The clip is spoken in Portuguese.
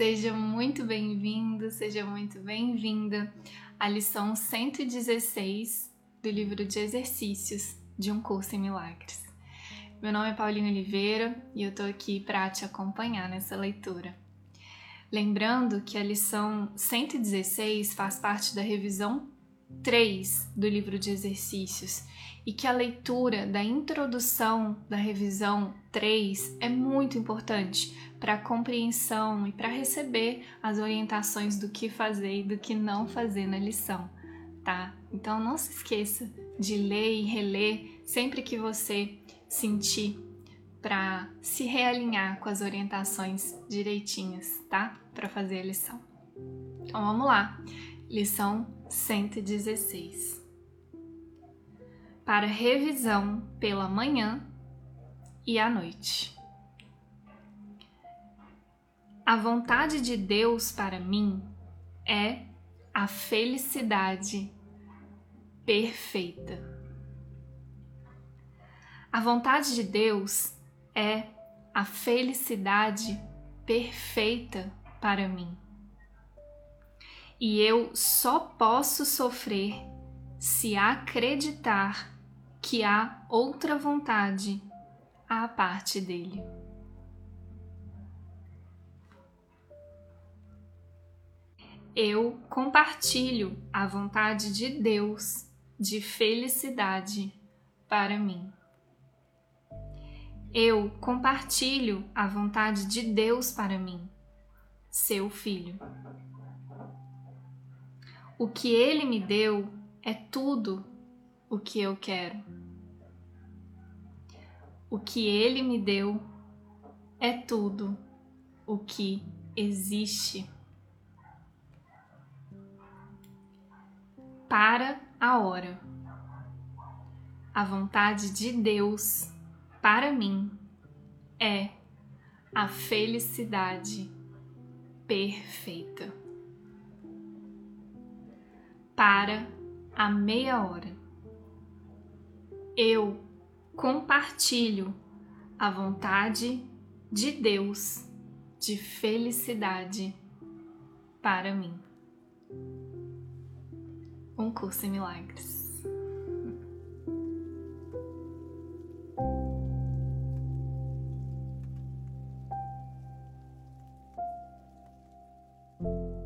Seja muito bem-vindo, seja muito bem-vinda à lição 116 do livro de exercícios de um curso em milagres. Meu nome é Paulinho Oliveira e eu tô aqui para te acompanhar nessa leitura. Lembrando que a lição 116 faz parte da revisão 3 do livro de exercícios e que a leitura da introdução da revisão 3 é muito importante para a compreensão e para receber as orientações do que fazer e do que não fazer na lição, tá? Então não se esqueça de ler e reler sempre que você sentir para se realinhar com as orientações direitinhas, tá? Para fazer a lição. Então vamos lá. Lição 116 para revisão pela manhã e à noite. A vontade de Deus para mim é a felicidade perfeita. A vontade de Deus é a felicidade perfeita para mim. E eu só posso sofrer se acreditar que há outra vontade à parte dele. Eu compartilho a vontade de Deus de felicidade para mim. Eu compartilho a vontade de Deus para mim, seu filho. O que ele me deu é tudo o que eu quero. O que Ele me deu é tudo o que existe. Para a hora. A vontade de Deus para mim é a felicidade perfeita para a meia hora. Eu compartilho a vontade de Deus de felicidade para mim. Um curso em milagres. thank